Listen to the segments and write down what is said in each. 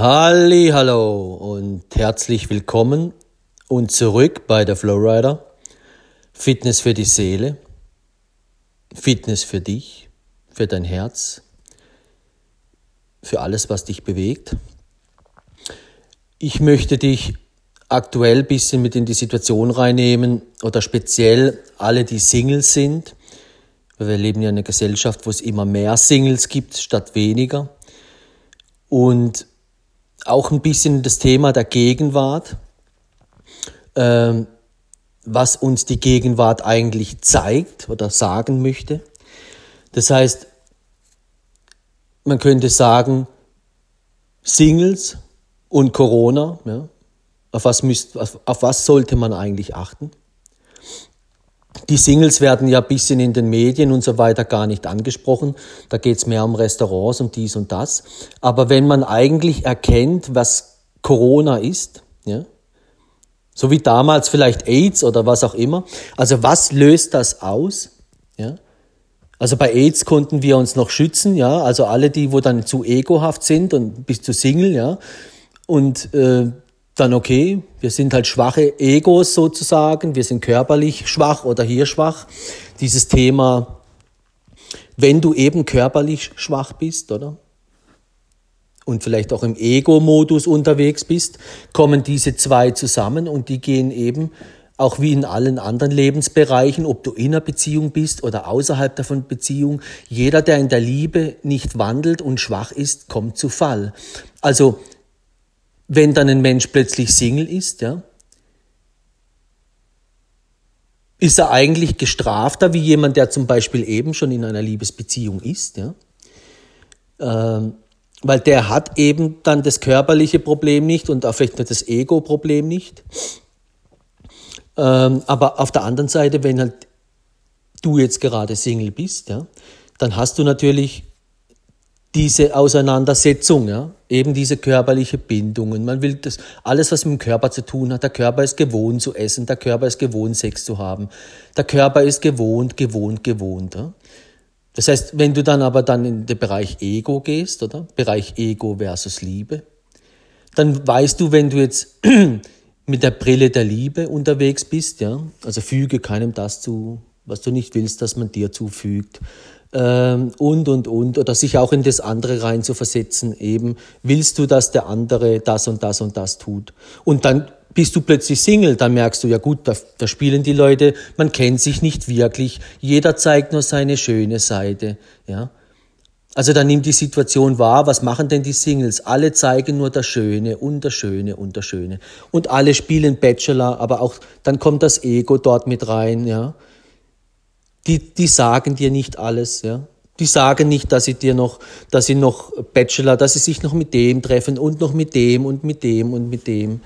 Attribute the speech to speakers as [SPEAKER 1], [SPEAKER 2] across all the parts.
[SPEAKER 1] Halli, hallo und herzlich willkommen und zurück bei der Flowrider. Fitness für die Seele, Fitness für dich, für dein Herz, für alles, was dich bewegt. Ich möchte dich aktuell ein bisschen mit in die Situation reinnehmen oder speziell alle, die Singles sind. Wir leben ja in einer Gesellschaft, wo es immer mehr Singles gibt statt weniger. Und auch ein bisschen das Thema der Gegenwart, ähm, was uns die Gegenwart eigentlich zeigt oder sagen möchte. Das heißt, man könnte sagen, Singles und Corona, ja, auf, was müsst, auf, auf was sollte man eigentlich achten? Die Singles werden ja bisschen in den Medien und so weiter gar nicht angesprochen. Da geht es mehr um Restaurants, um dies und das. Aber wenn man eigentlich erkennt, was Corona ist, ja, so wie damals vielleicht AIDS oder was auch immer, also was löst das aus? Ja? Also bei AIDS konnten wir uns noch schützen, ja, also alle die, wo dann zu egohaft sind und bis zu Single, ja, und äh, dann okay, wir sind halt schwache Egos sozusagen, wir sind körperlich schwach oder hier schwach. Dieses Thema, wenn du eben körperlich schwach bist, oder? Und vielleicht auch im Ego-Modus unterwegs bist, kommen diese zwei zusammen und die gehen eben auch wie in allen anderen Lebensbereichen, ob du in einer Beziehung bist oder außerhalb davon Beziehung, jeder, der in der Liebe nicht wandelt und schwach ist, kommt zu Fall. Also wenn dann ein Mensch plötzlich Single ist, ja, ist er eigentlich gestrafter wie jemand, der zum Beispiel eben schon in einer Liebesbeziehung ist, ja. Ähm, weil der hat eben dann das körperliche Problem nicht und auch vielleicht nicht das Ego-Problem nicht. Ähm, aber auf der anderen Seite, wenn halt du jetzt gerade Single bist, ja, dann hast du natürlich diese Auseinandersetzung, ja, eben diese körperliche Bindungen. Man will das, alles, was mit dem Körper zu tun hat. Der Körper ist gewohnt zu essen, der Körper ist gewohnt, Sex zu haben. Der Körper ist gewohnt, gewohnt, gewohnt. Ja. Das heißt, wenn du dann aber dann in den Bereich Ego gehst, oder? Bereich Ego versus Liebe, dann weißt du, wenn du jetzt mit der Brille der Liebe unterwegs bist, ja, also füge keinem das zu, was du nicht willst, dass man dir zufügt ähm, und, und, und, oder sich auch in das andere rein zu versetzen, eben, willst du, dass der andere das und das und das tut? Und dann bist du plötzlich Single, dann merkst du, ja gut, da, da spielen die Leute, man kennt sich nicht wirklich, jeder zeigt nur seine schöne Seite, ja. Also dann nimmt die Situation wahr, was machen denn die Singles? Alle zeigen nur das Schöne und das Schöne und das Schöne. Und alle spielen Bachelor, aber auch dann kommt das Ego dort mit rein, ja die, die sagen dir nicht alles, ja. Die sagen nicht, dass sie dir noch, dass sie noch Bachelor, dass sie sich noch mit dem treffen und noch mit dem und mit dem und mit dem,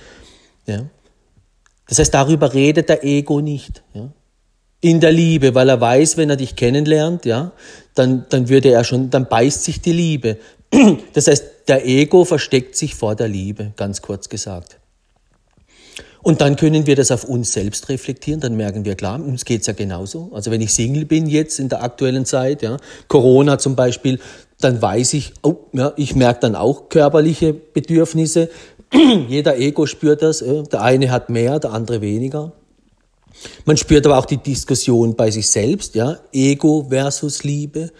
[SPEAKER 1] ja. Das heißt, darüber redet der Ego nicht, ja. In der Liebe, weil er weiß, wenn er dich kennenlernt, ja, dann, dann würde er schon, dann beißt sich die Liebe. Das heißt, der Ego versteckt sich vor der Liebe, ganz kurz gesagt. Und dann können wir das auf uns selbst reflektieren, dann merken wir, klar, uns geht's ja genauso. Also wenn ich Single bin jetzt in der aktuellen Zeit, ja, Corona zum Beispiel, dann weiß ich, oh, ja, ich merke dann auch körperliche Bedürfnisse. Jeder Ego spürt das. Der eine hat mehr, der andere weniger. Man spürt aber auch die Diskussion bei sich selbst, ja, Ego versus Liebe.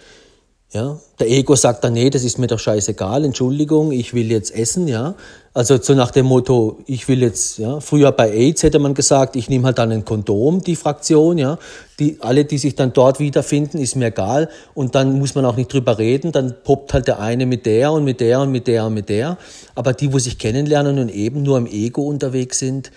[SPEAKER 1] Ja, der Ego sagt dann, nee, das ist mir doch scheißegal, Entschuldigung, ich will jetzt essen, ja. Also so nach dem Motto, ich will jetzt, ja, früher bei AIDS hätte man gesagt, ich nehme halt dann ein Kondom, die Fraktion, ja. Die, alle, die sich dann dort wiederfinden, ist mir egal. Und dann muss man auch nicht drüber reden, dann poppt halt der eine mit der und mit der und mit der und mit der. Aber die, wo sich kennenlernen und eben nur im Ego unterwegs sind,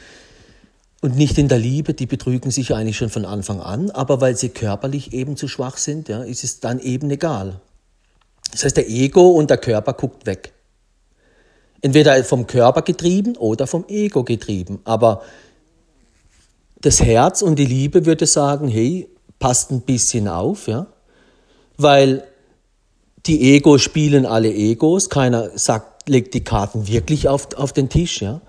[SPEAKER 1] und nicht in der Liebe, die betrügen sich eigentlich schon von Anfang an, aber weil sie körperlich eben zu schwach sind, ja, ist es dann eben egal. Das heißt, der Ego und der Körper guckt weg. Entweder vom Körper getrieben oder vom Ego getrieben. Aber das Herz und die Liebe würde sagen, hey, passt ein bisschen auf, ja. Weil die Egos spielen alle Egos. Keiner sagt, legt die Karten wirklich auf, auf den Tisch, ja.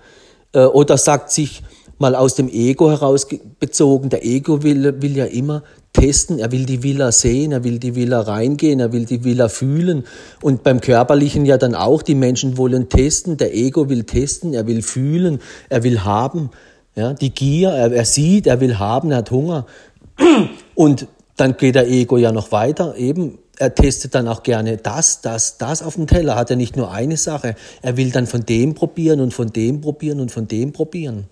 [SPEAKER 1] Äh, oder sagt sich mal aus dem Ego heraus bezogen, der Ego will, will ja immer testen, er will die Villa sehen, er will die Villa reingehen, er will die Villa fühlen. Und beim Körperlichen ja dann auch, die Menschen wollen testen, der Ego will testen, er will fühlen, er will haben. Ja, die Gier, er, er sieht, er will haben, er hat Hunger. Und dann geht der Ego ja noch weiter, eben er testet dann auch gerne das, das, das auf dem Teller. Hat er nicht nur eine Sache. Er will dann von dem probieren und von dem probieren und von dem probieren.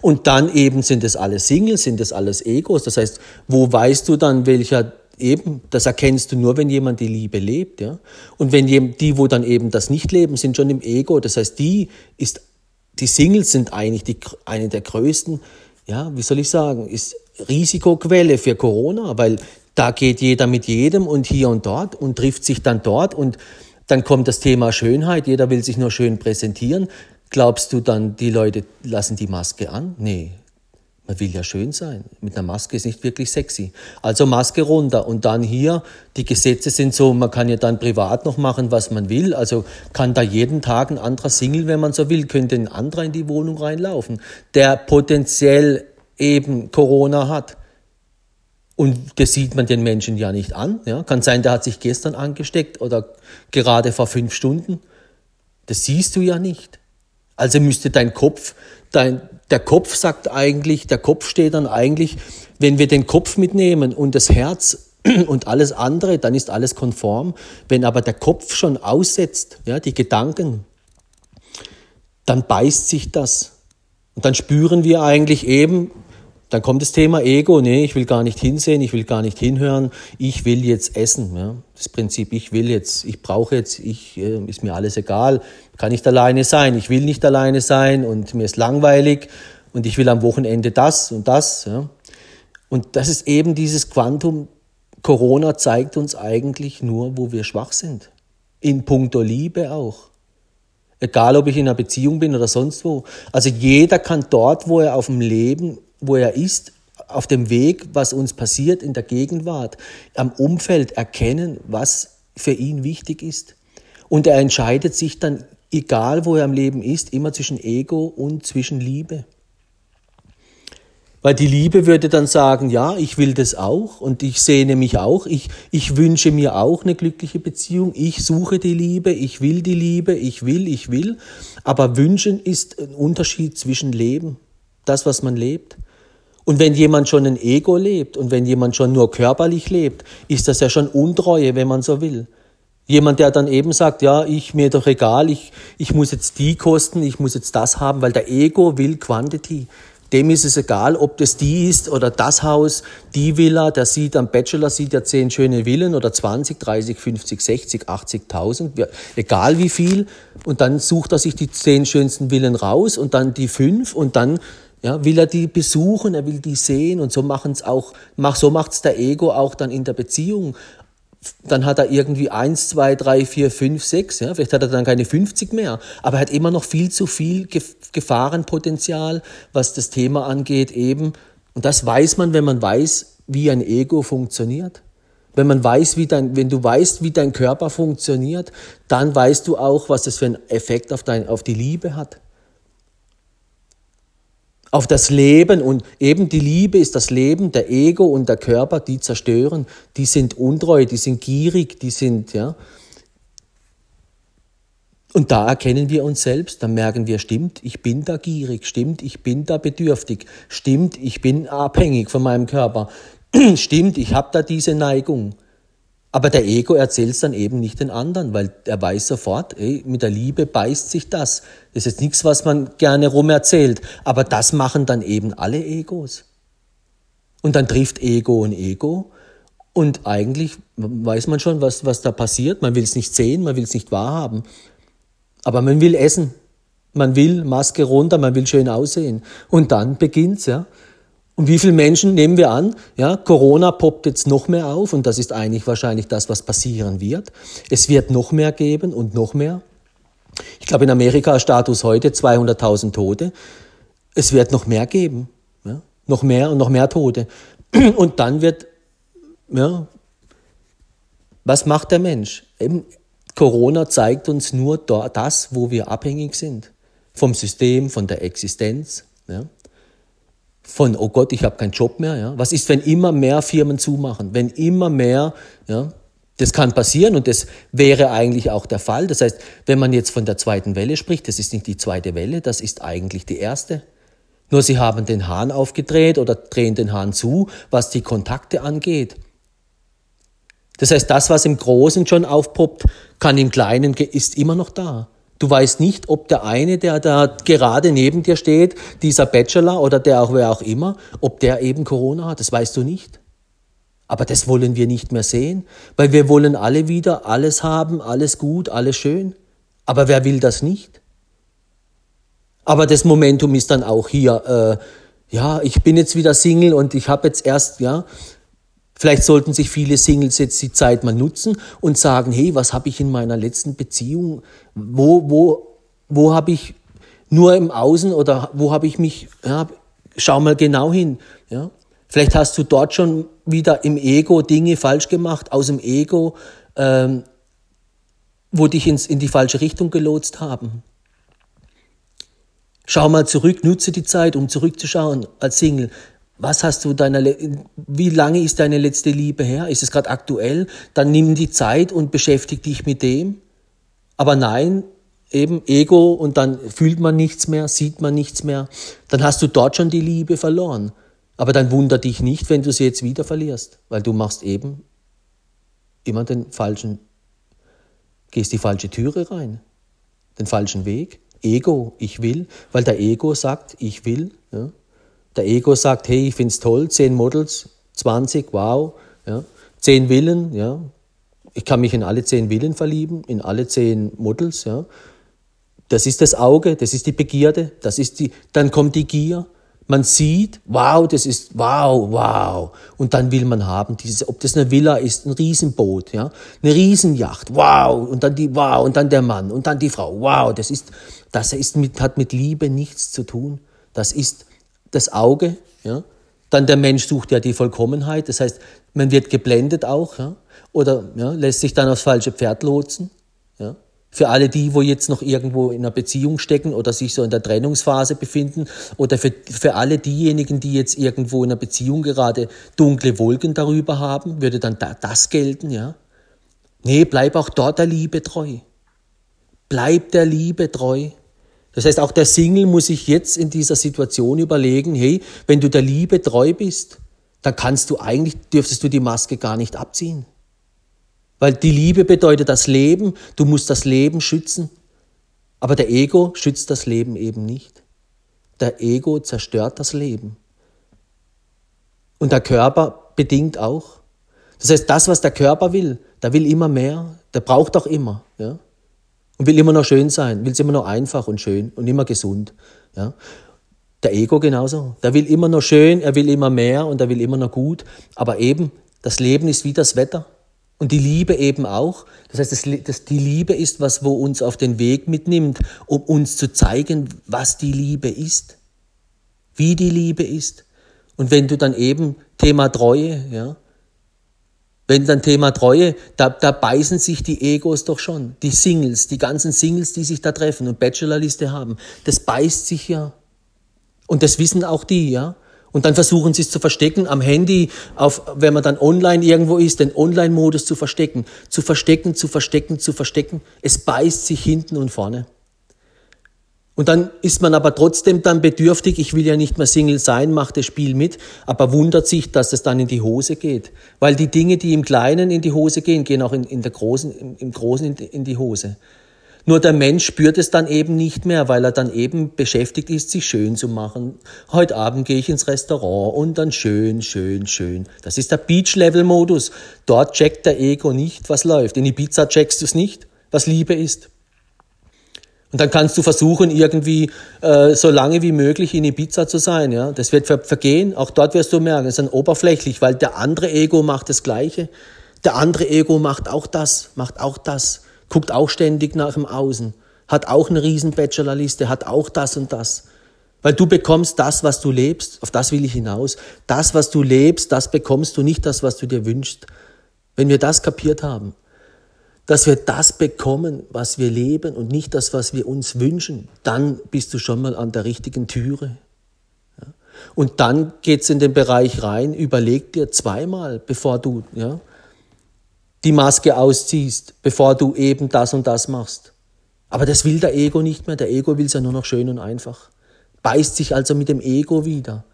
[SPEAKER 1] Und dann eben sind es alles Singles, sind es alles Egos. Das heißt, wo weißt du dann, welcher eben, das erkennst du nur, wenn jemand die Liebe lebt, ja. Und wenn die, wo dann eben das nicht leben, sind schon im Ego. Das heißt, die ist, die Singles sind eigentlich die, eine der größten, ja, wie soll ich sagen, ist Risikoquelle für Corona, weil da geht jeder mit jedem und hier und dort und trifft sich dann dort und dann kommt das Thema Schönheit, jeder will sich nur schön präsentieren. Glaubst du dann, die Leute lassen die Maske an? Nee, man will ja schön sein. Mit einer Maske ist nicht wirklich sexy. Also Maske runter. Und dann hier, die Gesetze sind so, man kann ja dann privat noch machen, was man will. Also kann da jeden Tag ein anderer Single, wenn man so will, könnte ein anderer in die Wohnung reinlaufen, der potenziell eben Corona hat. Und das sieht man den Menschen ja nicht an. Ja? Kann sein, der hat sich gestern angesteckt oder gerade vor fünf Stunden. Das siehst du ja nicht. Also müsste dein Kopf, dein, der Kopf sagt eigentlich, der Kopf steht dann eigentlich, wenn wir den Kopf mitnehmen und das Herz und alles andere, dann ist alles konform. Wenn aber der Kopf schon aussetzt, ja, die Gedanken, dann beißt sich das. Und dann spüren wir eigentlich eben, dann kommt das Thema Ego. Nee, ich will gar nicht hinsehen, ich will gar nicht hinhören. Ich will jetzt essen. Ja? Das Prinzip, ich will jetzt, ich brauche jetzt, ich, äh, ist mir alles egal. Kann nicht alleine sein. Ich will nicht alleine sein und mir ist langweilig und ich will am Wochenende das und das. Ja? Und das ist eben dieses Quantum. Corona zeigt uns eigentlich nur, wo wir schwach sind. In puncto Liebe auch. Egal, ob ich in einer Beziehung bin oder sonst wo. Also jeder kann dort, wo er auf dem Leben wo er ist, auf dem Weg, was uns passiert in der Gegenwart, am Umfeld erkennen, was für ihn wichtig ist. Und er entscheidet sich dann, egal wo er am Leben ist, immer zwischen Ego und zwischen Liebe. Weil die Liebe würde dann sagen, ja, ich will das auch und ich sehne mich auch, ich, ich wünsche mir auch eine glückliche Beziehung, ich suche die Liebe, ich will die Liebe, ich will, ich will. Aber wünschen ist ein Unterschied zwischen Leben, das, was man lebt, und wenn jemand schon ein Ego lebt und wenn jemand schon nur körperlich lebt, ist das ja schon Untreue, wenn man so will. Jemand, der dann eben sagt, ja, ich mir doch egal, ich, ich muss jetzt die kosten, ich muss jetzt das haben, weil der Ego will Quantity. Dem ist es egal, ob das die ist oder das Haus, die Villa, der sieht am Bachelor, sieht er zehn schöne Villen oder 20, 30, 50, 60, 80.000, egal wie viel. Und dann sucht er sich die zehn schönsten Villen raus und dann die fünf und dann ja, will er die besuchen, er will die sehen und so machen es auch, mach, so macht's der Ego auch dann in der Beziehung. Dann hat er irgendwie eins, zwei, drei, vier, fünf, sechs, ja, vielleicht hat er dann keine 50 mehr, aber er hat immer noch viel zu viel Gefahrenpotenzial, was das Thema angeht eben. Und das weiß man, wenn man weiß, wie ein Ego funktioniert. Wenn man weiß, wie dein, wenn du weißt, wie dein Körper funktioniert, dann weißt du auch, was das für einen Effekt auf, dein, auf die Liebe hat auf das Leben und eben die Liebe ist das Leben, der Ego und der Körper, die zerstören, die sind untreu, die sind gierig, die sind, ja. Und da erkennen wir uns selbst, dann merken wir, stimmt, ich bin da gierig, stimmt, ich bin da bedürftig, stimmt, ich bin abhängig von meinem Körper, stimmt, ich habe da diese Neigung. Aber der Ego erzählt es dann eben nicht den anderen, weil er weiß sofort, ey, mit der Liebe beißt sich das. Das ist jetzt nichts, was man gerne rum erzählt. Aber das machen dann eben alle Egos. Und dann trifft Ego und Ego. Und eigentlich weiß man schon, was, was da passiert. Man will es nicht sehen, man will es nicht wahrhaben. Aber man will essen. Man will Maske runter, man will schön aussehen. Und dann beginnt's, ja. Und wie viele Menschen nehmen wir an? Ja, Corona poppt jetzt noch mehr auf und das ist eigentlich wahrscheinlich das, was passieren wird. Es wird noch mehr geben und noch mehr. Ich glaube, in Amerika Status heute 200.000 Tote. Es wird noch mehr geben. Ja? Noch mehr und noch mehr Tote. Und dann wird, ja, was macht der Mensch? Eben, Corona zeigt uns nur das, wo wir abhängig sind. Vom System, von der Existenz. Ja? Von, oh Gott, ich habe keinen Job mehr. Ja? Was ist, wenn immer mehr Firmen zumachen? Wenn immer mehr, ja, das kann passieren und das wäre eigentlich auch der Fall. Das heißt, wenn man jetzt von der zweiten Welle spricht, das ist nicht die zweite Welle, das ist eigentlich die erste. Nur sie haben den Hahn aufgedreht oder drehen den Hahn zu, was die Kontakte angeht. Das heißt, das, was im Großen schon aufpoppt, kann im Kleinen, ist immer noch da. Du weißt nicht, ob der eine, der da gerade neben dir steht, dieser Bachelor oder der auch wer auch immer, ob der eben Corona hat. Das weißt du nicht. Aber das wollen wir nicht mehr sehen, weil wir wollen alle wieder alles haben, alles gut, alles schön. Aber wer will das nicht? Aber das Momentum ist dann auch hier, äh, ja, ich bin jetzt wieder Single und ich habe jetzt erst, ja, vielleicht sollten sich viele Singles jetzt die Zeit mal nutzen und sagen, hey, was habe ich in meiner letzten Beziehung, wo, wo, wo habe ich nur im Außen oder wo habe ich mich, ja, schau mal genau hin, ja. Vielleicht hast du dort schon wieder im Ego Dinge falsch gemacht, aus dem Ego, ähm, wo dich ins, in die falsche Richtung gelotst haben. Schau mal zurück, nutze die Zeit, um zurückzuschauen als Single. Was hast du deiner, wie lange ist deine letzte Liebe her? Ist es gerade aktuell? Dann nimm die Zeit und beschäftige dich mit dem. Aber nein, eben Ego und dann fühlt man nichts mehr, sieht man nichts mehr. Dann hast du dort schon die Liebe verloren. Aber dann wunder dich nicht, wenn du sie jetzt wieder verlierst, weil du machst eben immer den falschen, gehst die falsche Türe rein, den falschen Weg. Ego, ich will, weil der Ego sagt, ich will. Ja. Der Ego sagt, hey, ich finde es toll, zehn Models, 20, wow, ja. zehn Willen, ja. Ich kann mich in alle zehn Willen verlieben, in alle zehn Models, ja. Das ist das Auge, das ist die Begierde, das ist die, dann kommt die Gier. Man sieht, wow, das ist wow, wow. Und dann will man haben, dieses, ob das eine Villa ist, ein Riesenboot, ja, eine Riesenjacht, wow. Und dann die, wow, und dann der Mann und dann die Frau, wow. Das ist, das ist mit, hat mit Liebe nichts zu tun. Das ist das Auge, ja. Dann der Mensch sucht ja die Vollkommenheit. Das heißt, man wird geblendet auch, ja. Oder ja, lässt sich dann aufs falsche Pferd lotsen, ja. Für alle die, wo jetzt noch irgendwo in einer Beziehung stecken oder sich so in der Trennungsphase befinden oder für, für alle diejenigen, die jetzt irgendwo in einer Beziehung gerade dunkle Wolken darüber haben, würde dann da, das gelten, ja? Nee, bleib auch dort der Liebe treu. Bleib der Liebe treu. Das heißt, auch der Single muss sich jetzt in dieser Situation überlegen, hey, wenn du der Liebe treu bist, dann kannst du eigentlich, dürftest du die Maske gar nicht abziehen. Weil die Liebe bedeutet das Leben, du musst das Leben schützen. Aber der Ego schützt das Leben eben nicht. Der Ego zerstört das Leben. Und der Körper bedingt auch. Das heißt, das, was der Körper will, der will immer mehr, der braucht auch immer. Ja? Und will immer noch schön sein, will es immer noch einfach und schön und immer gesund. Ja? Der Ego genauso. Der will immer noch schön, er will immer mehr und er will immer noch gut. Aber eben, das Leben ist wie das Wetter. Und die Liebe eben auch. Das heißt, das, das, die Liebe ist was, wo uns auf den Weg mitnimmt, um uns zu zeigen, was die Liebe ist, wie die Liebe ist. Und wenn du dann eben Thema Treue, ja, wenn dann Thema Treue, da, da beißen sich die Egos doch schon, die Singles, die ganzen Singles, die sich da treffen und Bachelorliste haben, das beißt sich ja. Und das wissen auch die, ja. Und dann versuchen sie es zu verstecken, am Handy, auf, wenn man dann online irgendwo ist, den Online-Modus zu verstecken, zu verstecken, zu verstecken, zu verstecken. Es beißt sich hinten und vorne. Und dann ist man aber trotzdem dann bedürftig, ich will ja nicht mehr Single sein, macht das Spiel mit, aber wundert sich, dass es dann in die Hose geht. Weil die Dinge, die im Kleinen in die Hose gehen, gehen auch in, in der großen, im Großen in die Hose. Nur der Mensch spürt es dann eben nicht mehr, weil er dann eben beschäftigt ist, sich schön zu machen. Heute Abend gehe ich ins Restaurant und dann schön, schön, schön. Das ist der Beach-Level-Modus. Dort checkt der Ego nicht, was läuft. In Ibiza checkst du es nicht, was Liebe ist. Und dann kannst du versuchen, irgendwie äh, so lange wie möglich in Ibiza zu sein. Ja, das wird ver vergehen. Auch dort wirst du merken, es ist dann oberflächlich, weil der andere Ego macht das Gleiche. Der andere Ego macht auch das, macht auch das guckt auch ständig nach dem Außen, hat auch eine riesen Bachelorliste, hat auch das und das. Weil du bekommst das, was du lebst, auf das will ich hinaus. Das, was du lebst, das bekommst du, nicht das, was du dir wünschst. Wenn wir das kapiert haben, dass wir das bekommen, was wir leben und nicht das, was wir uns wünschen, dann bist du schon mal an der richtigen Türe. Und dann geht's in den Bereich rein, überleg dir zweimal, bevor du ja, die Maske ausziehst, bevor du eben das und das machst. Aber das will der Ego nicht mehr. Der Ego will es ja nur noch schön und einfach. Beißt sich also mit dem Ego wieder.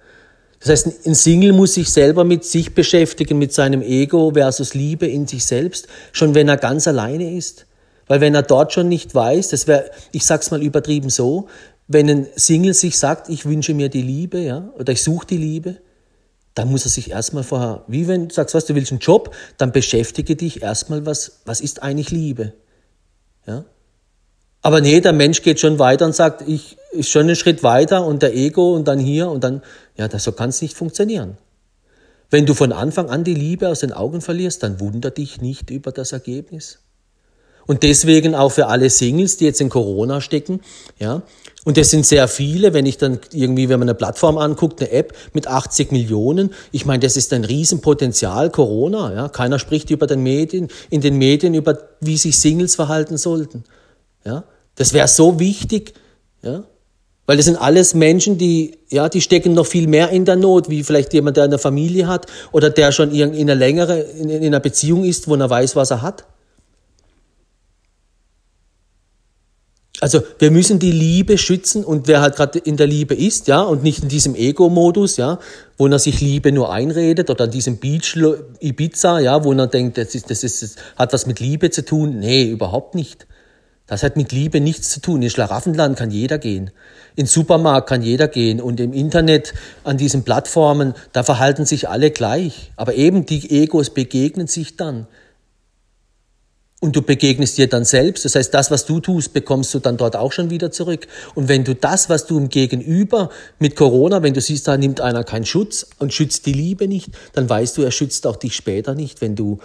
[SPEAKER 1] Das heißt, ein Single muss sich selber mit sich beschäftigen, mit seinem Ego versus Liebe in sich selbst, schon wenn er ganz alleine ist. Weil wenn er dort schon nicht weiß, das wäre, ich sag's mal übertrieben so, wenn ein Single sich sagt, ich wünsche mir die Liebe, ja, oder ich suche die Liebe, dann muss er sich erstmal vorher, wie wenn du sagst, was, du willst einen Job, dann beschäftige dich erstmal, was, was ist eigentlich Liebe? Ja? Aber nee, der Mensch geht schon weiter und sagt, ich ist schon einen Schritt weiter und der Ego und dann hier und dann, ja, das, so kann es nicht funktionieren. Wenn du von Anfang an die Liebe aus den Augen verlierst, dann wunder dich nicht über das Ergebnis. Und deswegen auch für alle Singles, die jetzt in Corona stecken, ja. Und das sind sehr viele, wenn ich dann irgendwie, wenn man eine Plattform anguckt, eine App mit 80 Millionen. Ich meine, das ist ein Riesenpotenzial, Corona, ja. Keiner spricht über den Medien, in den Medien über, wie sich Singles verhalten sollten, ja. Das wäre so wichtig, ja. Weil das sind alles Menschen, die, ja, die stecken noch viel mehr in der Not, wie vielleicht jemand, der eine Familie hat oder der schon in einer längere, in einer Beziehung ist, wo er weiß, was er hat. Also wir müssen die Liebe schützen und wer halt gerade in der Liebe ist, ja, und nicht in diesem Ego-Modus, ja, wo er sich Liebe nur einredet oder an diesem Beach Ibiza, ja, wo er denkt, das, ist, das, ist, das hat was mit Liebe zu tun. Nee, überhaupt nicht. Das hat mit Liebe nichts zu tun. In Schlaraffenland kann jeder gehen. In Supermarkt kann jeder gehen. Und im Internet, an diesen Plattformen, da verhalten sich alle gleich. Aber eben die Egos begegnen sich dann. Und du begegnest dir dann selbst. Das heißt, das, was du tust, bekommst du dann dort auch schon wieder zurück. Und wenn du das, was du im Gegenüber mit Corona, wenn du siehst, da nimmt einer keinen Schutz und schützt die Liebe nicht, dann weißt du, er schützt auch dich später nicht, wenn du,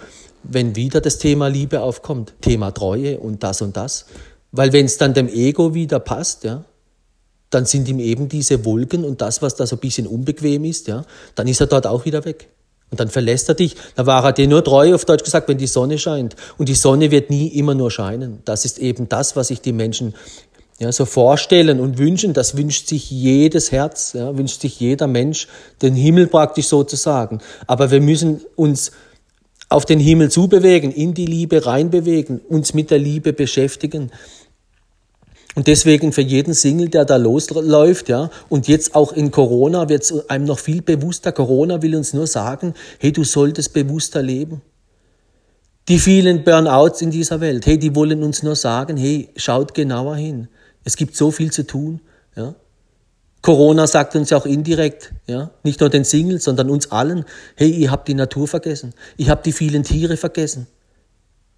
[SPEAKER 1] wenn wieder das Thema Liebe aufkommt, Thema Treue und das und das. Weil wenn es dann dem Ego wieder passt, ja, dann sind ihm eben diese Wolken und das, was da so ein bisschen unbequem ist, ja, dann ist er dort auch wieder weg. Und dann verlässt er dich. Da war er dir nur treu, auf Deutsch gesagt, wenn die Sonne scheint. Und die Sonne wird nie immer nur scheinen. Das ist eben das, was sich die Menschen ja, so vorstellen und wünschen. Das wünscht sich jedes Herz, ja, wünscht sich jeder Mensch, den Himmel praktisch sozusagen. Aber wir müssen uns auf den Himmel zubewegen, in die Liebe reinbewegen, uns mit der Liebe beschäftigen. Und deswegen für jeden Single, der da losläuft, ja, und jetzt auch in Corona wird es einem noch viel bewusster. Corona will uns nur sagen, hey, du solltest bewusster leben. Die vielen Burnouts in dieser Welt, hey, die wollen uns nur sagen, hey, schaut genauer hin. Es gibt so viel zu tun. Corona sagt uns ja auch indirekt, ja, nicht nur den Singles, sondern uns allen, hey, ihr habt die Natur vergessen. Ich habt die vielen Tiere vergessen.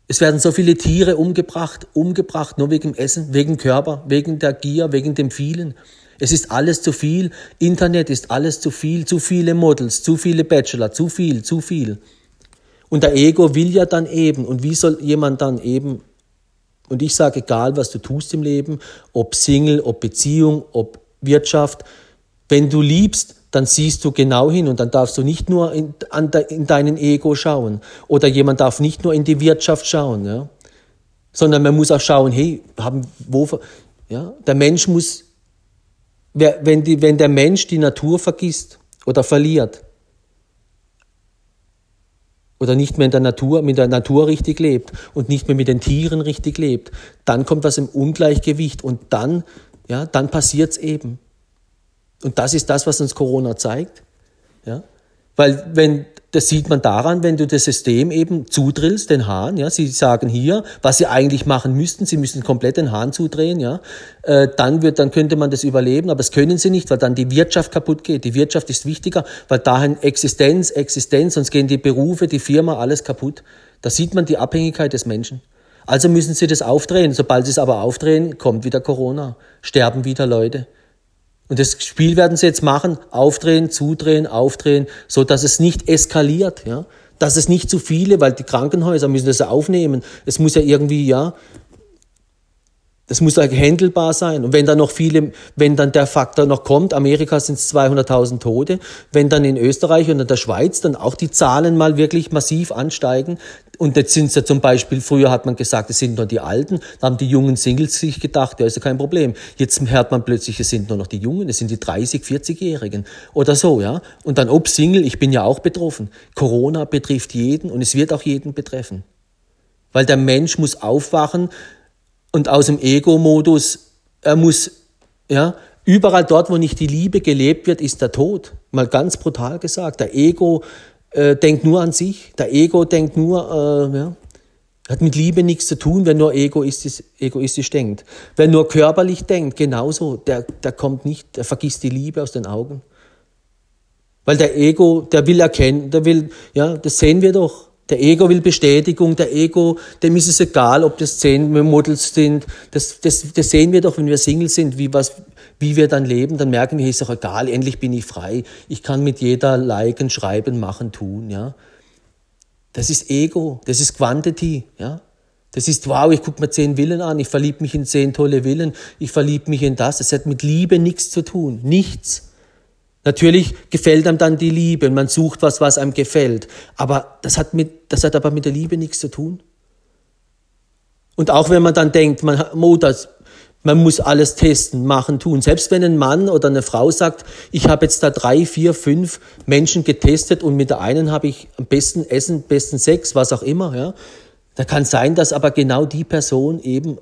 [SPEAKER 1] Es werden so viele Tiere umgebracht, umgebracht, nur wegen Essen, wegen Körper, wegen der Gier, wegen dem vielen. Es ist alles zu viel. Internet ist alles zu viel. Zu viele Models, zu viele Bachelor, zu viel, zu viel. Und der Ego will ja dann eben. Und wie soll jemand dann eben, und ich sage, egal was du tust im Leben, ob Single, ob Beziehung, ob Wirtschaft, wenn du liebst, dann siehst du genau hin und dann darfst du nicht nur in, de, in deinen Ego schauen. Oder jemand darf nicht nur in die Wirtschaft schauen, ja, sondern man muss auch schauen, hey, haben, wo, ja, der Mensch muss, wenn, die, wenn der Mensch die Natur vergisst oder verliert oder nicht mehr in der Natur, mit der Natur richtig lebt und nicht mehr mit den Tieren richtig lebt, dann kommt was im Ungleichgewicht und dann, ja, dann passiert's eben. Und das ist das, was uns Corona zeigt. Ja? Weil wenn, das sieht man daran, wenn du das System eben zudrillst, den Hahn, ja, sie sagen hier, was sie eigentlich machen müssten, sie müssen komplett den Hahn zudrehen, ja, äh, dann wird, dann könnte man das überleben, aber das können sie nicht, weil dann die Wirtschaft kaputt geht. Die Wirtschaft ist wichtiger, weil dahin Existenz, Existenz, sonst gehen die Berufe, die Firma, alles kaputt. Da sieht man die Abhängigkeit des Menschen. Also müssen sie das aufdrehen. Sobald sie es aber aufdrehen, kommt wieder Corona, sterben wieder Leute. Und das Spiel werden sie jetzt machen, aufdrehen, zudrehen, aufdrehen, so dass es nicht eskaliert, ja. Dass es nicht zu viele, weil die Krankenhäuser müssen das ja aufnehmen. Es muss ja irgendwie, ja, das muss ja handelbar sein. Und wenn dann noch viele, wenn dann der Faktor noch kommt, Amerika sind es 200.000 Tote, wenn dann in Österreich und in der Schweiz dann auch die Zahlen mal wirklich massiv ansteigen, Und jetzt sind es ja zum Beispiel, früher hat man gesagt, es sind nur die Alten, da haben die jungen Singles sich gedacht, ja, ist ja kein Problem. Jetzt hört man plötzlich, es sind nur noch die Jungen, es sind die 30, 40-Jährigen oder so, ja. Und dann, ob Single, ich bin ja auch betroffen. Corona betrifft jeden und es wird auch jeden betreffen. Weil der Mensch muss aufwachen und aus dem Ego-Modus, er muss, ja, überall dort, wo nicht die Liebe gelebt wird, ist der Tod. Mal ganz brutal gesagt. Der Ego äh, denkt nur an sich. Der Ego denkt nur, äh, ja, hat mit Liebe nichts zu tun, wenn nur egoistisch, egoistisch denkt. Wer nur körperlich denkt, genauso, der, der kommt nicht, der vergisst die Liebe aus den Augen. Weil der Ego, der will erkennen, der will, ja, das sehen wir doch. Der Ego will Bestätigung, der Ego, dem ist es egal, ob das zehn Models sind. Das, das, das sehen wir doch, wenn wir Single sind, wie, was, wie wir dann leben, dann merken wir, ist doch egal, endlich bin ich frei. Ich kann mit jeder liken, schreiben, machen, tun, ja. Das ist Ego, das ist Quantity, ja. Das ist, wow, ich gucke mir zehn Villen an, ich verliebe mich in zehn tolle Villen, ich verliebe mich in das. Das hat mit Liebe nichts zu tun, nichts. Natürlich gefällt einem dann die Liebe und man sucht was, was einem gefällt. Aber das hat, mit, das hat aber mit der Liebe nichts zu tun. Und auch wenn man dann denkt, man, oh, das, man muss alles testen, machen, tun. Selbst wenn ein Mann oder eine Frau sagt, ich habe jetzt da drei, vier, fünf Menschen getestet und mit der einen habe ich am besten Essen, besten Sex, was auch immer, ja. Da kann sein, dass aber genau die Person eben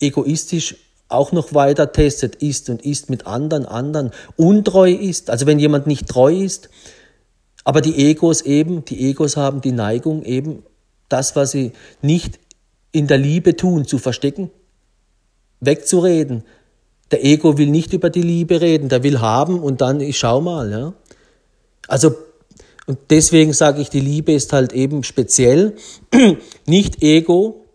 [SPEAKER 1] egoistisch auch noch weiter testet, ist und ist mit anderen, anderen, untreu ist. Also wenn jemand nicht treu ist, aber die Egos eben, die Egos haben die Neigung eben, das, was sie nicht in der Liebe tun, zu verstecken, wegzureden. Der Ego will nicht über die Liebe reden, der will haben und dann, ich schau mal, ja. Also, und deswegen sage ich, die Liebe ist halt eben speziell, nicht Ego,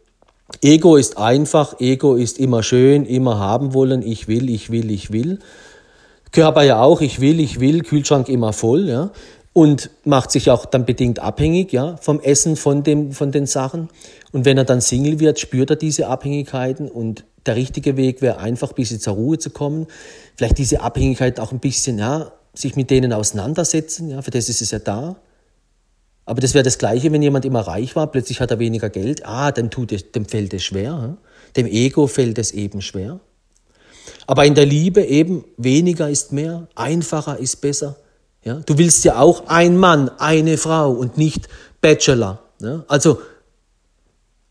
[SPEAKER 1] Ego ist einfach, Ego ist immer schön, immer haben wollen, ich will, ich will, ich will. Körper ja auch, ich will, ich will, Kühlschrank immer voll, ja. Und macht sich auch dann bedingt abhängig, ja, vom Essen, von dem, von den Sachen. Und wenn er dann Single wird, spürt er diese Abhängigkeiten und der richtige Weg wäre einfach ein bisschen zur Ruhe zu kommen. Vielleicht diese Abhängigkeit auch ein bisschen, ja, sich mit denen auseinandersetzen, ja, für das ist es ja da. Aber das wäre das Gleiche, wenn jemand immer reich war, plötzlich hat er weniger Geld. Ah, dann tut es, dem fällt es schwer. Dem Ego fällt es eben schwer. Aber in der Liebe eben weniger ist mehr, einfacher ist besser. Ja? Du willst ja auch ein Mann, eine Frau und nicht Bachelor. Ja? Also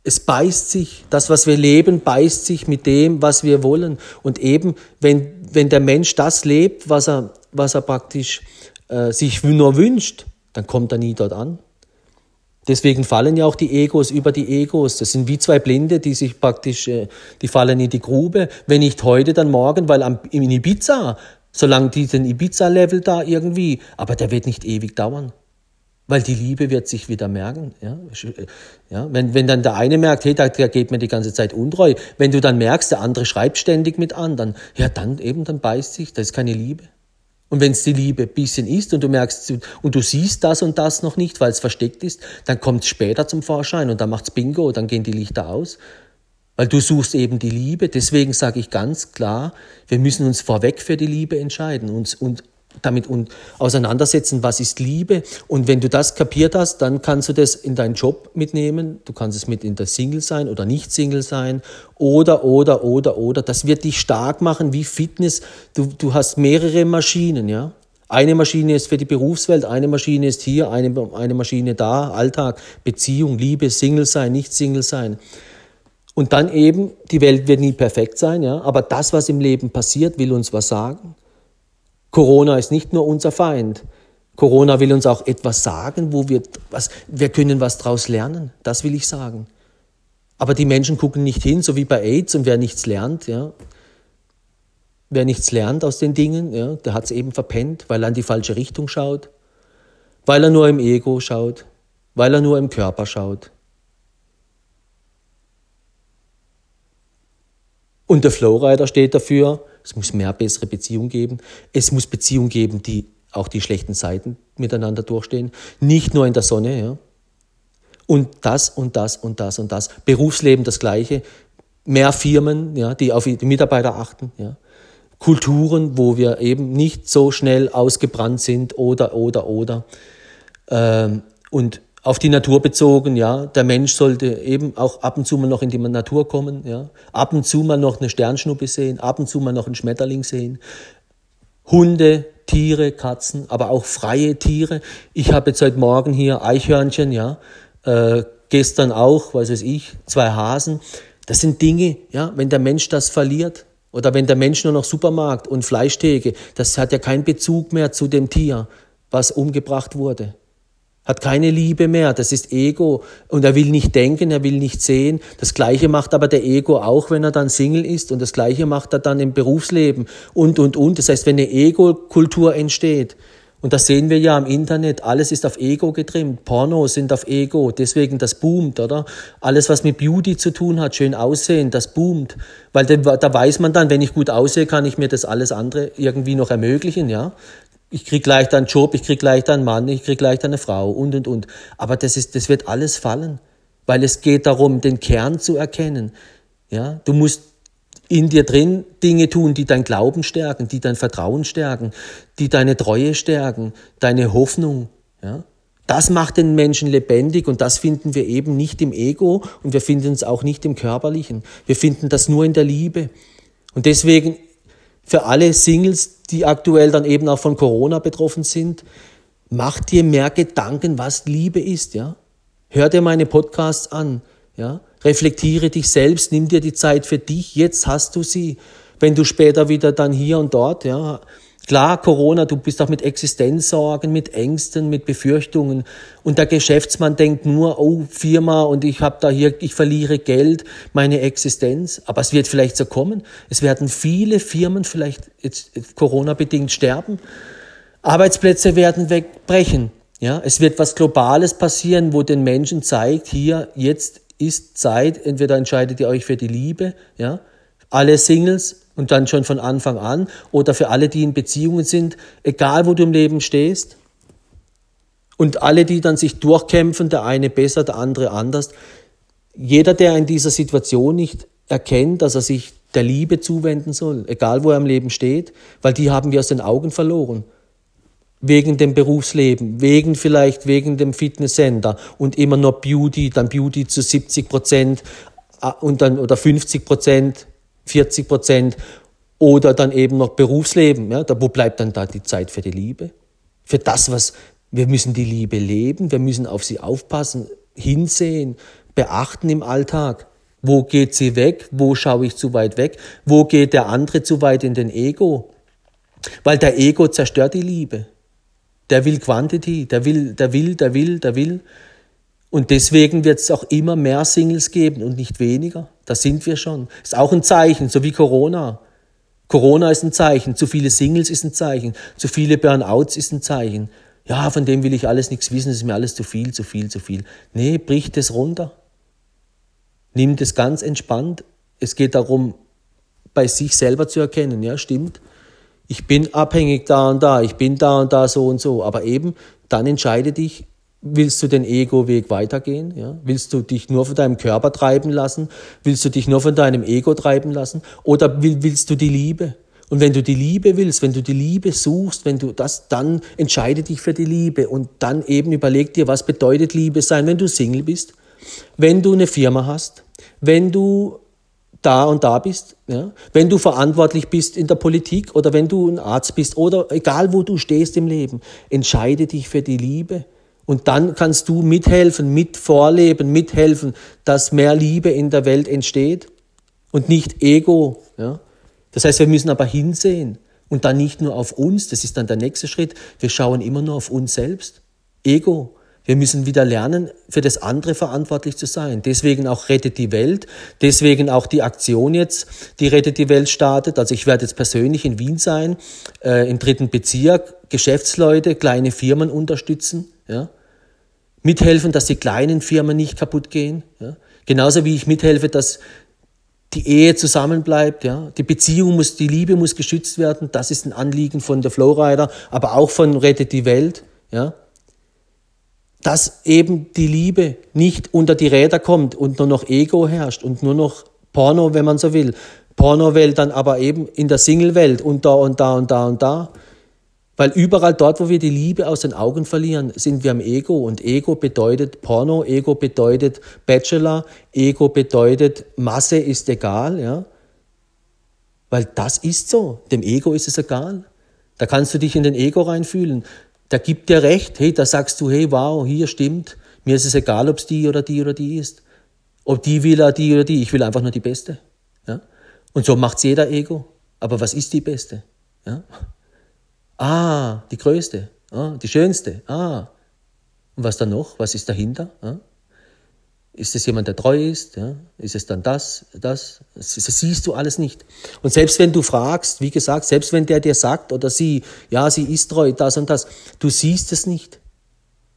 [SPEAKER 1] es beißt sich, das, was wir leben, beißt sich mit dem, was wir wollen. Und eben, wenn, wenn der Mensch das lebt, was er, was er praktisch äh, sich nur wünscht, dann kommt er nie dort an. Deswegen fallen ja auch die Egos über die Egos. Das sind wie zwei Blinde, die sich praktisch, äh, die fallen in die Grube. Wenn nicht heute, dann morgen, weil am, in Ibiza, solange diesen Ibiza-Level da irgendwie, aber der wird nicht ewig dauern. Weil die Liebe wird sich wieder merken. Ja? Ja? Wenn, wenn dann der eine merkt, hey, der, geht mir die ganze Zeit untreu. Wenn du dann merkst, der andere schreibt ständig mit anderen, ja, dann eben, dann beißt sich. Das ist keine Liebe. Und wenn es die Liebe ein bisschen ist und du merkst und du siehst das und das noch nicht, weil es versteckt ist, dann kommt es später zum Vorschein und dann macht's Bingo, dann gehen die Lichter aus. Weil du suchst eben die Liebe. Deswegen sage ich ganz klar, wir müssen uns vorweg für die Liebe entscheiden uns, und damit und auseinandersetzen, was ist Liebe. Und wenn du das kapiert hast, dann kannst du das in deinen Job mitnehmen. Du kannst es mit in der Single sein oder nicht Single sein. Oder, oder, oder, oder. Das wird dich stark machen wie Fitness. Du, du hast mehrere Maschinen, ja. Eine Maschine ist für die Berufswelt, eine Maschine ist hier, eine, eine Maschine da, Alltag, Beziehung, Liebe, Single sein, nicht Single sein. Und dann eben, die Welt wird nie perfekt sein, ja, aber das, was im Leben passiert, will uns was sagen. Corona ist nicht nur unser Feind. Corona will uns auch etwas sagen, wo wir was, wir können was daraus lernen. Das will ich sagen. Aber die Menschen gucken nicht hin, so wie bei AIDS und wer nichts lernt, ja. Wer nichts lernt aus den Dingen, ja, der hat es eben verpennt, weil er in die falsche Richtung schaut, weil er nur im Ego schaut, weil er nur im Körper schaut. Und der Flowrider steht dafür, es muss mehr bessere Beziehungen geben. Es muss Beziehungen geben, die auch die schlechten Seiten miteinander durchstehen. Nicht nur in der Sonne, ja. Und das und das und das und das. Berufsleben das Gleiche. Mehr Firmen, ja, die auf die Mitarbeiter achten, ja. Kulturen, wo wir eben nicht so schnell ausgebrannt sind oder, oder, oder. Ähm, und auf die Natur bezogen, ja. Der Mensch sollte eben auch ab und zu mal noch in die Natur kommen, ja. Ab und zu mal noch eine Sternschnuppe sehen, ab und zu mal noch einen Schmetterling sehen. Hunde, Tiere, Katzen, aber auch freie Tiere. Ich habe jetzt heute Morgen hier Eichhörnchen, ja. Äh, gestern auch, was weiß ich, zwei Hasen. Das sind Dinge, ja, wenn der Mensch das verliert, oder wenn der Mensch nur noch Supermarkt und Fleischtheke, das hat ja keinen Bezug mehr zu dem Tier, was umgebracht wurde hat keine Liebe mehr, das ist Ego und er will nicht denken, er will nicht sehen. Das gleiche macht aber der Ego auch, wenn er dann Single ist und das gleiche macht er dann im Berufsleben und, und, und. Das heißt, wenn eine Ego-Kultur entsteht, und das sehen wir ja im Internet, alles ist auf Ego getrimmt, Pornos sind auf Ego, deswegen das boomt, oder? Alles, was mit Beauty zu tun hat, schön aussehen, das boomt. Weil da, weiß man dann, wenn ich gut aussehe, kann ich mir das alles andere irgendwie noch ermöglichen, ja? Ich krieg gleich einen Job, ich krieg gleich einen Mann, ich krieg gleich eine Frau und und und. Aber das ist, das wird alles fallen, weil es geht darum, den Kern zu erkennen. Ja, du musst in dir drin Dinge tun, die dein Glauben stärken, die dein Vertrauen stärken, die deine Treue stärken, deine Hoffnung. Ja, das macht den Menschen lebendig und das finden wir eben nicht im Ego und wir finden es auch nicht im Körperlichen. Wir finden das nur in der Liebe. Und deswegen für alle Singles, die aktuell dann eben auch von Corona betroffen sind, mach dir mehr Gedanken, was Liebe ist, ja. Hör dir meine Podcasts an, ja. Reflektiere dich selbst, nimm dir die Zeit für dich, jetzt hast du sie. Wenn du später wieder dann hier und dort, ja, Klar, Corona, du bist auch mit Existenzsorgen, mit Ängsten, mit Befürchtungen. Und der Geschäftsmann denkt nur, oh, Firma und ich habe da hier, ich verliere Geld, meine Existenz. Aber es wird vielleicht so kommen. Es werden viele Firmen vielleicht jetzt Corona-bedingt sterben. Arbeitsplätze werden wegbrechen. Ja, es wird was Globales passieren, wo den Menschen zeigt, hier, jetzt ist Zeit, entweder entscheidet ihr euch für die Liebe, ja, alle Singles, und dann schon von Anfang an oder für alle, die in Beziehungen sind, egal wo du im Leben stehst. Und alle, die dann sich durchkämpfen, der eine besser, der andere anders. Jeder, der in dieser Situation nicht erkennt, dass er sich der Liebe zuwenden soll, egal wo er im Leben steht, weil die haben wir aus den Augen verloren. Wegen dem Berufsleben, wegen vielleicht wegen dem Fitnesscenter und immer nur Beauty, dann Beauty zu 70 Prozent äh, und dann oder 50 Prozent 40 Prozent oder dann eben noch Berufsleben. Ja, da, wo bleibt dann da die Zeit für die Liebe? Für das, was wir müssen die Liebe leben, wir müssen auf sie aufpassen, hinsehen, beachten im Alltag. Wo geht sie weg? Wo schaue ich zu weit weg? Wo geht der andere zu weit in den Ego? Weil der Ego zerstört die Liebe. Der will Quantity, der will, der will, der will, der will. Und deswegen wird es auch immer mehr Singles geben und nicht weniger. Da sind wir schon. Ist auch ein Zeichen, so wie Corona. Corona ist ein Zeichen, zu viele Singles ist ein Zeichen, zu viele Burnouts ist ein Zeichen. Ja, von dem will ich alles nichts wissen, das ist mir alles zu viel, zu viel, zu viel. Nee, bricht es runter. Nimm das ganz entspannt. Es geht darum, bei sich selber zu erkennen, ja, stimmt. Ich bin abhängig da und da, ich bin da und da so und so, aber eben, dann entscheide dich, Willst du den Ego-Weg weitergehen? Ja? Willst du dich nur von deinem Körper treiben lassen? Willst du dich nur von deinem Ego treiben lassen? Oder willst du die Liebe? Und wenn du die Liebe willst, wenn du die Liebe suchst, wenn du das, dann entscheide dich für die Liebe und dann eben überleg dir, was bedeutet Liebe sein, wenn du Single bist, wenn du eine Firma hast, wenn du da und da bist, ja? wenn du verantwortlich bist in der Politik oder wenn du ein Arzt bist oder egal wo du stehst im Leben, entscheide dich für die Liebe und dann kannst du mithelfen, mit vorleben, mithelfen, dass mehr Liebe in der Welt entsteht und nicht Ego. Ja? Das heißt, wir müssen aber hinsehen und dann nicht nur auf uns, das ist dann der nächste Schritt, wir schauen immer nur auf uns selbst. Ego. Wir müssen wieder lernen, für das andere verantwortlich zu sein. Deswegen auch Rettet die Welt. Deswegen auch die Aktion jetzt, die Rettet die Welt startet. Also ich werde jetzt persönlich in Wien sein, äh, im dritten Bezirk, Geschäftsleute, kleine Firmen unterstützen. Ja? Mithelfen, dass die kleinen Firmen nicht kaputt gehen. Ja? Genauso wie ich mithelfe, dass die Ehe zusammenbleibt, ja. Die Beziehung muss, die Liebe muss geschützt werden. Das ist ein Anliegen von der Flowrider, aber auch von Rettet die Welt, ja. Dass eben die Liebe nicht unter die Räder kommt und nur noch Ego herrscht und nur noch Porno, wenn man so will. Pornowelt dann aber eben in der Single-Welt und da und da und da und da. Weil überall dort, wo wir die Liebe aus den Augen verlieren, sind wir am Ego. Und Ego bedeutet Porno, Ego bedeutet Bachelor, Ego bedeutet Masse ist egal. Ja? Weil das ist so. Dem Ego ist es egal. Da kannst du dich in den Ego reinfühlen. Da gibt dir recht. Hey, da sagst du, hey, wow, hier stimmt. Mir ist es egal, ob es die oder die oder die ist. Ob die will oder die oder die. Ich will einfach nur die Beste. Ja? Und so macht's jeder Ego. Aber was ist die Beste? Ja? Ah, die größte, ah, die schönste, ah. Und was dann noch? Was ist dahinter? Ah? Ist es jemand, der treu ist? Ja? Ist es dann das, das? Das siehst du alles nicht. Und selbst wenn du fragst, wie gesagt, selbst wenn der dir sagt oder sie, ja, sie ist treu, das und das, du siehst es nicht.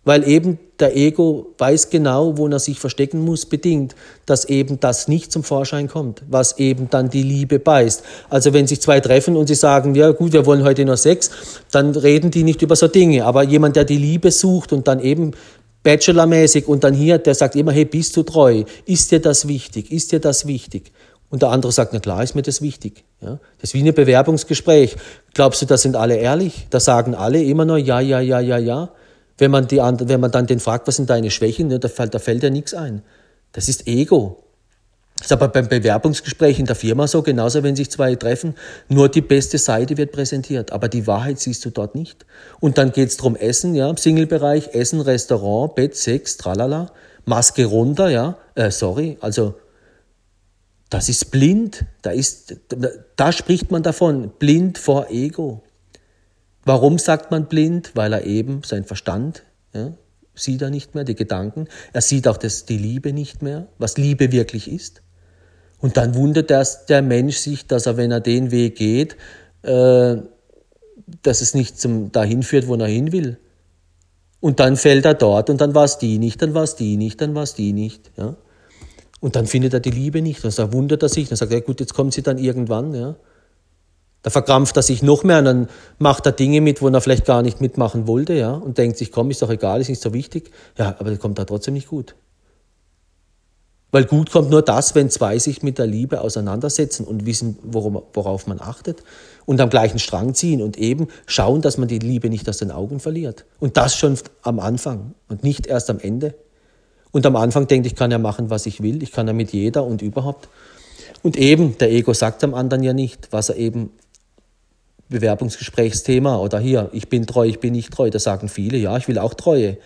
[SPEAKER 1] Weil eben der Ego weiß genau, wo er sich verstecken muss, bedingt, dass eben das nicht zum Vorschein kommt, was eben dann die Liebe beißt. Also wenn sich zwei treffen und sie sagen, ja gut, wir wollen heute nur Sex, dann reden die nicht über so Dinge. Aber jemand, der die Liebe sucht und dann eben Bachelormäßig und dann hier, der sagt immer, hey, bist du treu? Ist dir das wichtig? Ist dir das wichtig? Und der andere sagt, na klar ist mir das wichtig. Ja? Das ist wie ein Bewerbungsgespräch. Glaubst du, da sind alle ehrlich? Da sagen alle immer nur ja, ja, ja, ja, ja. Wenn man, die, wenn man dann den fragt, was sind deine Schwächen, ne, da, fällt, da fällt ja nichts ein. Das ist Ego. Das ist aber beim Bewerbungsgespräch in der Firma so, genauso wenn sich zwei treffen, nur die beste Seite wird präsentiert, aber die Wahrheit siehst du dort nicht. Und dann geht's drum Essen, ja, Single-Bereich, Essen, Restaurant, Bett, Sex, tralala, Maske runter, ja, äh, sorry, also das ist blind, da, ist, da spricht man davon, blind vor Ego. Warum sagt man blind? Weil er eben sein Verstand ja, sieht er nicht mehr, die Gedanken. Er sieht auch das, die Liebe nicht mehr, was Liebe wirklich ist. Und dann wundert das der Mensch sich, dass er, wenn er den Weg geht, äh, dass es nicht zum, dahin führt, wo er hin will. Und dann fällt er dort und dann war es die nicht, dann war es die nicht, dann war es die nicht. Ja? Und dann findet er die Liebe nicht. Und dann wundert er sich. Dann sagt er, gut, jetzt kommt sie dann irgendwann. Ja? Da verkrampft er sich noch mehr und dann macht er Dinge mit, wo er vielleicht gar nicht mitmachen wollte, ja, und denkt sich, komm, ist doch egal, ist nicht so wichtig. Ja, aber das kommt da trotzdem nicht gut. Weil gut kommt nur das, wenn zwei sich mit der Liebe auseinandersetzen und wissen, worum, worauf man achtet und am gleichen Strang ziehen und eben schauen, dass man die Liebe nicht aus den Augen verliert. Und das schon am Anfang und nicht erst am Ende. Und am Anfang denkt, ich kann ja machen, was ich will, ich kann ja mit jeder und überhaupt. Und eben, der Ego sagt am anderen ja nicht, was er eben Bewerbungsgesprächsthema oder hier, ich bin treu, ich bin nicht treu, da sagen viele, ja, ich will auch Treue.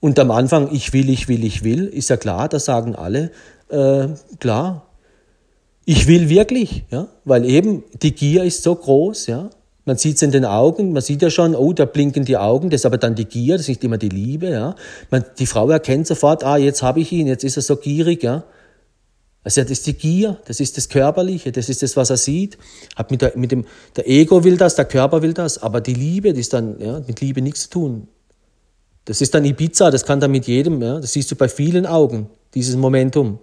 [SPEAKER 1] Und am Anfang, ich will, ich will, ich will, ist ja klar, da sagen alle, äh, klar, ich will wirklich, ja, weil eben die Gier ist so groß, ja. Man sieht es in den Augen, man sieht ja schon, oh, da blinken die Augen, das ist aber dann die Gier, das ist nicht immer die Liebe, ja. Man, die Frau erkennt sofort, ah, jetzt habe ich ihn, jetzt ist er so gierig, ja. Also das ist die Gier, das ist das Körperliche, das ist das, was er sieht. Hat mit, der, mit dem, der Ego will das, der Körper will das, aber die Liebe, das ist dann ja, mit Liebe nichts zu tun. Das ist dann Ibiza, das kann dann mit jedem, ja, das siehst du bei vielen Augen, dieses Momentum.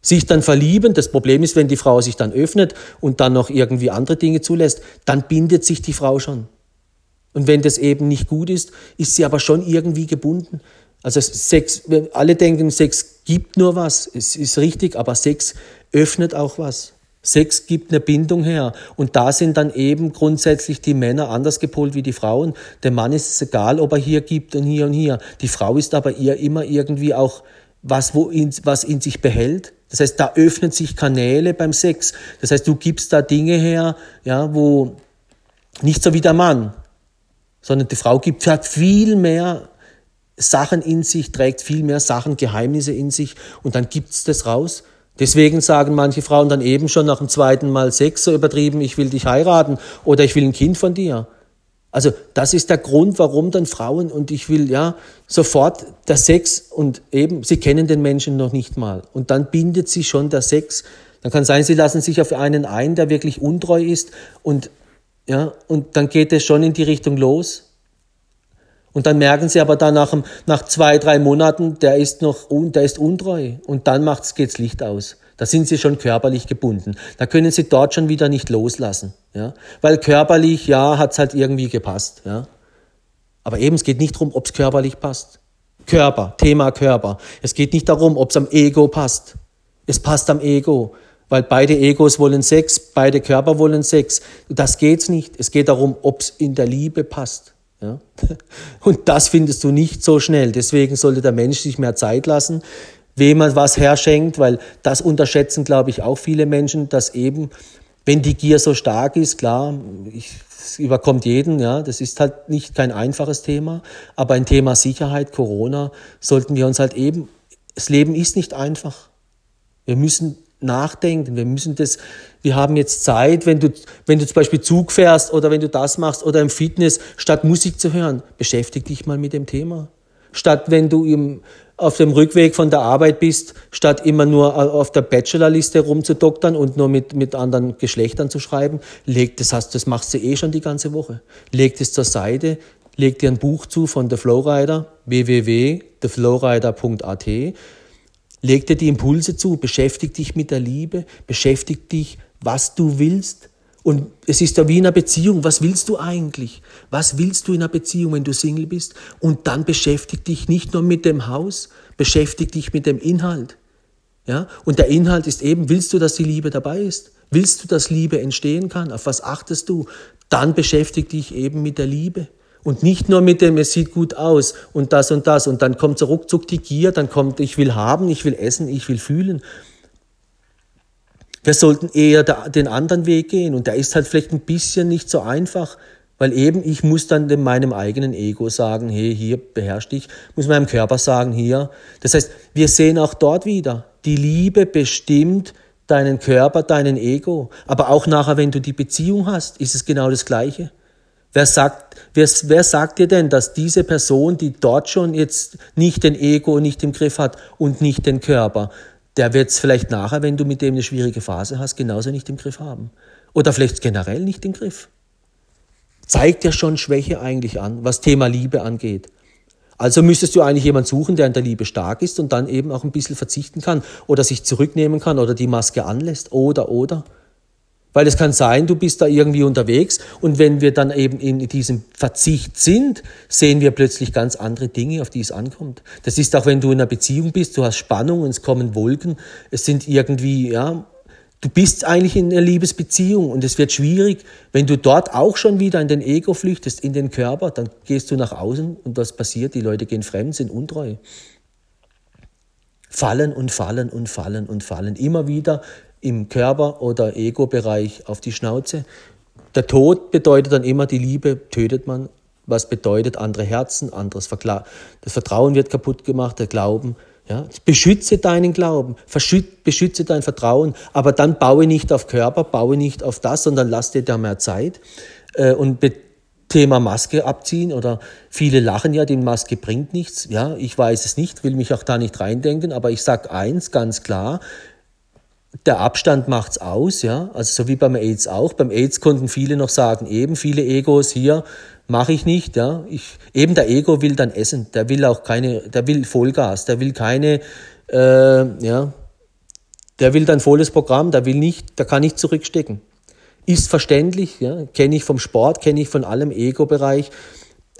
[SPEAKER 1] Sich dann verlieben, das Problem ist, wenn die Frau sich dann öffnet und dann noch irgendwie andere Dinge zulässt, dann bindet sich die Frau schon. Und wenn das eben nicht gut ist, ist sie aber schon irgendwie gebunden. Also Sex, alle denken, Sex gibt nur was, es ist richtig, aber Sex öffnet auch was. Sex gibt eine Bindung her. Und da sind dann eben grundsätzlich die Männer anders gepolt wie die Frauen. Dem Mann ist es egal, ob er hier gibt und hier und hier. Die Frau ist aber ihr immer irgendwie auch was, wo in, was in sich behält. Das heißt, da öffnen sich Kanäle beim Sex. Das heißt, du gibst da Dinge her, ja, wo nicht so wie der Mann, sondern die Frau gibt, hat viel mehr Sachen in sich, trägt viel mehr Sachen, Geheimnisse in sich und dann gibt's das raus. Deswegen sagen manche Frauen dann eben schon nach dem zweiten Mal Sex so übertrieben, ich will dich heiraten oder ich will ein Kind von dir. Also das ist der Grund, warum dann Frauen und ich will ja sofort der Sex und eben sie kennen den Menschen noch nicht mal und dann bindet sie schon der Sex. Dann kann sein, sie lassen sich auf einen ein, der wirklich untreu ist und ja und dann geht es schon in die Richtung los und dann merken sie aber dann nach, nach zwei, drei Monaten, der ist noch, der ist untreu. Und dann macht's, geht's Licht aus. Da sind sie schon körperlich gebunden. Da können sie dort schon wieder nicht loslassen, ja. Weil körperlich, ja, hat's halt irgendwie gepasst, ja. Aber eben, es geht nicht darum, ob's körperlich passt. Körper, Thema Körper. Es geht nicht darum, ob's am Ego passt. Es passt am Ego. Weil beide Egos wollen Sex, beide Körper wollen Sex. Das geht's nicht. Es geht darum, ob's in der Liebe passt. Ja? Und das findest du nicht so schnell. Deswegen sollte der Mensch sich mehr Zeit lassen, wem er was herschenkt, weil das unterschätzen, glaube ich, auch viele Menschen, dass eben, wenn die Gier so stark ist, klar, ich, es überkommt jeden, ja, das ist halt nicht kein einfaches Thema, aber ein Thema Sicherheit, Corona, sollten wir uns halt eben, das Leben ist nicht einfach. Wir müssen nachdenken. Wir müssen das, wir haben jetzt Zeit, wenn du, wenn du zum Beispiel Zug fährst oder wenn du das machst oder im Fitness, statt Musik zu hören, beschäftige dich mal mit dem Thema. Statt wenn du im, auf dem Rückweg von der Arbeit bist, statt immer nur auf der Bachelorliste rumzudoktern und nur mit, mit anderen Geschlechtern zu schreiben, leg das hast, das machst du eh schon die ganze Woche. Leg das zur Seite, leg dir ein Buch zu von The Flowrider, www.theflowrider.at Leg dir die Impulse zu, beschäftig dich mit der Liebe, beschäftig dich, was du willst. Und es ist ja wie in einer Beziehung. Was willst du eigentlich? Was willst du in einer Beziehung, wenn du Single bist? Und dann beschäftig dich nicht nur mit dem Haus, beschäftig dich mit dem Inhalt. Ja? Und der Inhalt ist eben, willst du, dass die Liebe dabei ist? Willst du, dass Liebe entstehen kann? Auf was achtest du? Dann beschäftig dich eben mit der Liebe. Und nicht nur mit dem, es sieht gut aus und das und das. Und dann kommt so ruckzuck die Gier, dann kommt, ich will haben, ich will essen, ich will fühlen. Wir sollten eher den anderen Weg gehen. Und der ist halt vielleicht ein bisschen nicht so einfach, weil eben ich muss dann meinem eigenen Ego sagen, hey, hier beherrsch dich, muss meinem Körper sagen, hier. Das heißt, wir sehen auch dort wieder, die Liebe bestimmt deinen Körper, deinen Ego. Aber auch nachher, wenn du die Beziehung hast, ist es genau das Gleiche. Wer sagt, wer, wer sagt dir denn, dass diese Person, die dort schon jetzt nicht den Ego nicht im Griff hat und nicht den Körper, der wird es vielleicht nachher, wenn du mit dem eine schwierige Phase hast, genauso nicht im Griff haben. Oder vielleicht generell nicht im Griff. Zeigt ja schon Schwäche eigentlich an, was Thema Liebe angeht. Also müsstest du eigentlich jemanden suchen, der in der Liebe stark ist und dann eben auch ein bisschen verzichten kann oder sich zurücknehmen kann oder die Maske anlässt oder oder. Weil es kann sein, du bist da irgendwie unterwegs und wenn wir dann eben in diesem Verzicht sind, sehen wir plötzlich ganz andere Dinge, auf die es ankommt. Das ist auch, wenn du in einer Beziehung bist, du hast Spannung es kommen Wolken, es sind irgendwie, ja, du bist eigentlich in einer Liebesbeziehung und es wird schwierig, wenn du dort auch schon wieder in den Ego flüchtest, in den Körper, dann gehst du nach außen und was passiert? Die Leute gehen fremd, sind untreu fallen und fallen und fallen und fallen. Immer wieder im Körper- oder Ego-Bereich auf die Schnauze. Der Tod bedeutet dann immer, die Liebe tötet man. Was bedeutet andere Herzen, anderes Verkla Das Vertrauen wird kaputt gemacht, der Glauben. Ja, beschütze deinen Glauben, beschütze dein Vertrauen, aber dann baue nicht auf Körper, baue nicht auf das, sondern lass dir da mehr Zeit. Äh, und Thema Maske abziehen oder viele lachen ja, die Maske bringt nichts. Ja, ich weiß es nicht, will mich auch da nicht reindenken, aber ich sag eins ganz klar, der Abstand macht's aus, ja. Also so wie beim AIDS auch. Beim AIDS konnten viele noch sagen, eben viele Egos hier mache ich nicht, ja. Ich, eben der Ego will dann essen. Der will auch keine, der will Vollgas, der will keine, äh, ja. Der will dann volles Programm, der will nicht, der kann nicht zurückstecken. Ist verständlich, ja. Kenne ich vom Sport, kenne ich von allem Ego-Bereich,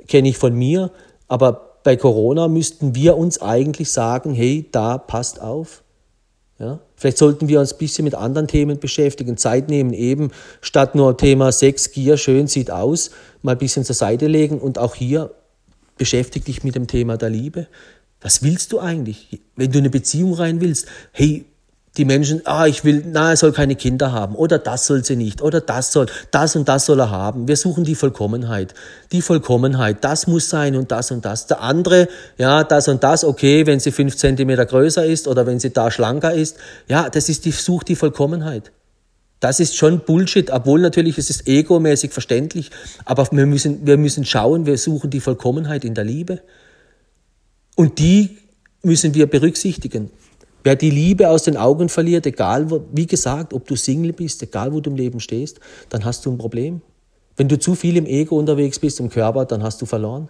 [SPEAKER 1] kenne ich von mir. Aber bei Corona müssten wir uns eigentlich sagen, hey, da passt auf ja? Vielleicht sollten wir uns ein bisschen mit anderen Themen beschäftigen, Zeit nehmen, eben statt nur Thema Sex, Gier, schön sieht aus, mal ein bisschen zur Seite legen und auch hier beschäftige dich mit dem Thema der Liebe. Was willst du eigentlich? Wenn du in eine Beziehung rein willst, hey, die Menschen, ah, ich will, na, er soll keine Kinder haben oder das soll sie nicht oder das soll, das und das soll er haben. Wir suchen die Vollkommenheit. Die Vollkommenheit, das muss sein und das und das. Der andere, ja, das und das, okay, wenn sie fünf Zentimeter größer ist oder wenn sie da schlanker ist, ja, das ist die, sucht die Vollkommenheit. Das ist schon Bullshit, obwohl natürlich es ist egomäßig verständlich, aber wir müssen, wir müssen schauen, wir suchen die Vollkommenheit in der Liebe. Und die müssen wir berücksichtigen. Wer die Liebe aus den Augen verliert, egal, wie gesagt, ob du Single bist, egal wo du im Leben stehst, dann hast du ein Problem. Wenn du zu viel im Ego unterwegs bist, im Körper, dann hast du verloren.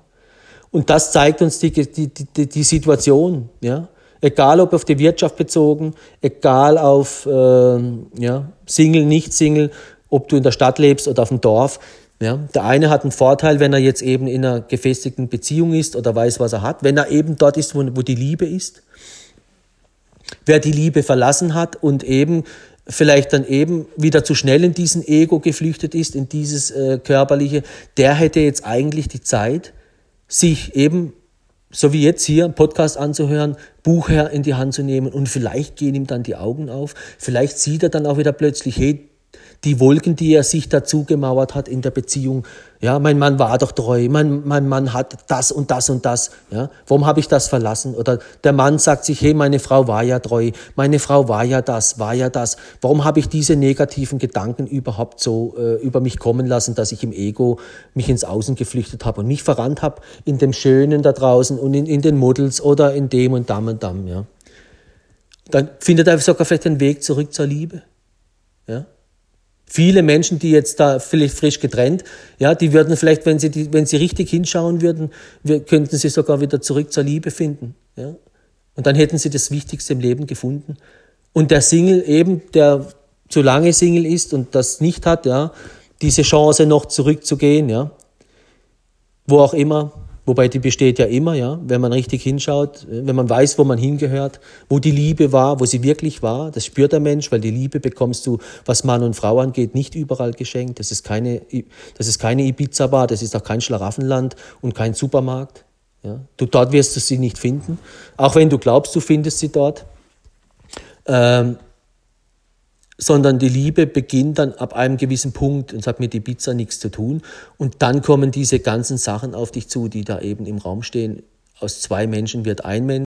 [SPEAKER 1] Und das zeigt uns die, die, die, die Situation. Ja? Egal ob auf die Wirtschaft bezogen, egal auf äh, ja, Single, nicht Single, ob du in der Stadt lebst oder auf dem Dorf. Ja? Der eine hat einen Vorteil, wenn er jetzt eben in einer gefestigten Beziehung ist oder weiß, was er hat, wenn er eben dort ist, wo, wo die Liebe ist. Wer die Liebe verlassen hat und eben vielleicht dann eben wieder zu schnell in diesen Ego geflüchtet ist, in dieses äh, körperliche, der hätte jetzt eigentlich die Zeit, sich eben, so wie jetzt hier, einen Podcast anzuhören, Buch her in die Hand zu nehmen und vielleicht gehen ihm dann die Augen auf, vielleicht sieht er dann auch wieder plötzlich, hey, die Wolken, die er sich dazu gemauert hat in der Beziehung. Ja, mein Mann war doch treu, mein, mein Mann hat das und das und das. Ja, warum habe ich das verlassen? Oder der Mann sagt sich, hey, meine Frau war ja treu, meine Frau war ja das, war ja das. Warum habe ich diese negativen Gedanken überhaupt so äh, über mich kommen lassen, dass ich im Ego mich ins Außen geflüchtet habe und mich verrannt habe in dem Schönen da draußen und in, in den Models oder in dem und dam und dam. Ja. Dann findet er sogar vielleicht den Weg zurück zur Liebe. Ja. Viele Menschen, die jetzt da vielleicht frisch getrennt, ja, die würden vielleicht, wenn sie, die, wenn sie richtig hinschauen würden, wir, könnten sie sogar wieder zurück zur Liebe finden. Ja. Und dann hätten sie das Wichtigste im Leben gefunden. Und der Single eben, der zu lange Single ist und das nicht hat, ja, diese Chance noch zurückzugehen, ja, wo auch immer, Wobei die besteht ja immer, ja, wenn man richtig hinschaut, wenn man weiß, wo man hingehört, wo die Liebe war, wo sie wirklich war. Das spürt der Mensch, weil die Liebe bekommst du, was Mann und Frau angeht, nicht überall geschenkt. Das ist keine, das ist keine Ibiza-Bar, das ist auch kein Schlaraffenland und kein Supermarkt. Ja. Du, dort wirst du sie nicht finden, auch wenn du glaubst, du findest sie dort. Ähm, sondern die Liebe beginnt dann ab einem gewissen Punkt und hat mit die Pizza nichts zu tun. Und dann kommen diese ganzen Sachen auf dich zu, die da eben im Raum stehen. Aus zwei Menschen wird ein Mensch.